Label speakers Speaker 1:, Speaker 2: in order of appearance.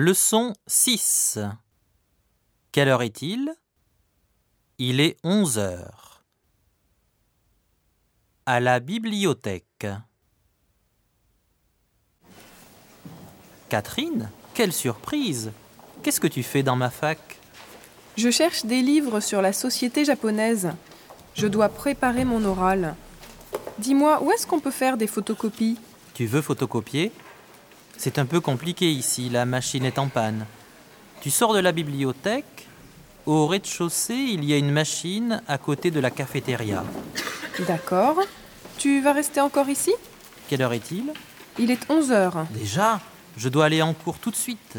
Speaker 1: Leçon 6 Quelle heure est-il? Il est 11 heures. À la bibliothèque. Catherine, quelle surprise Qu'est-ce que tu fais dans ma fac?
Speaker 2: Je cherche des livres sur la société japonaise. Je dois préparer mon oral. Dis-moi, où est-ce qu'on peut faire des photocopies?
Speaker 1: Tu veux photocopier? C'est un peu compliqué ici, la machine est en panne. Tu sors de la bibliothèque, au rez-de-chaussée, il y a une machine à côté de la cafétéria.
Speaker 2: D'accord. Tu vas rester encore ici?
Speaker 1: Quelle heure est-il?
Speaker 2: Il est 11 heures.
Speaker 1: Déjà? Je dois aller en cours tout de suite.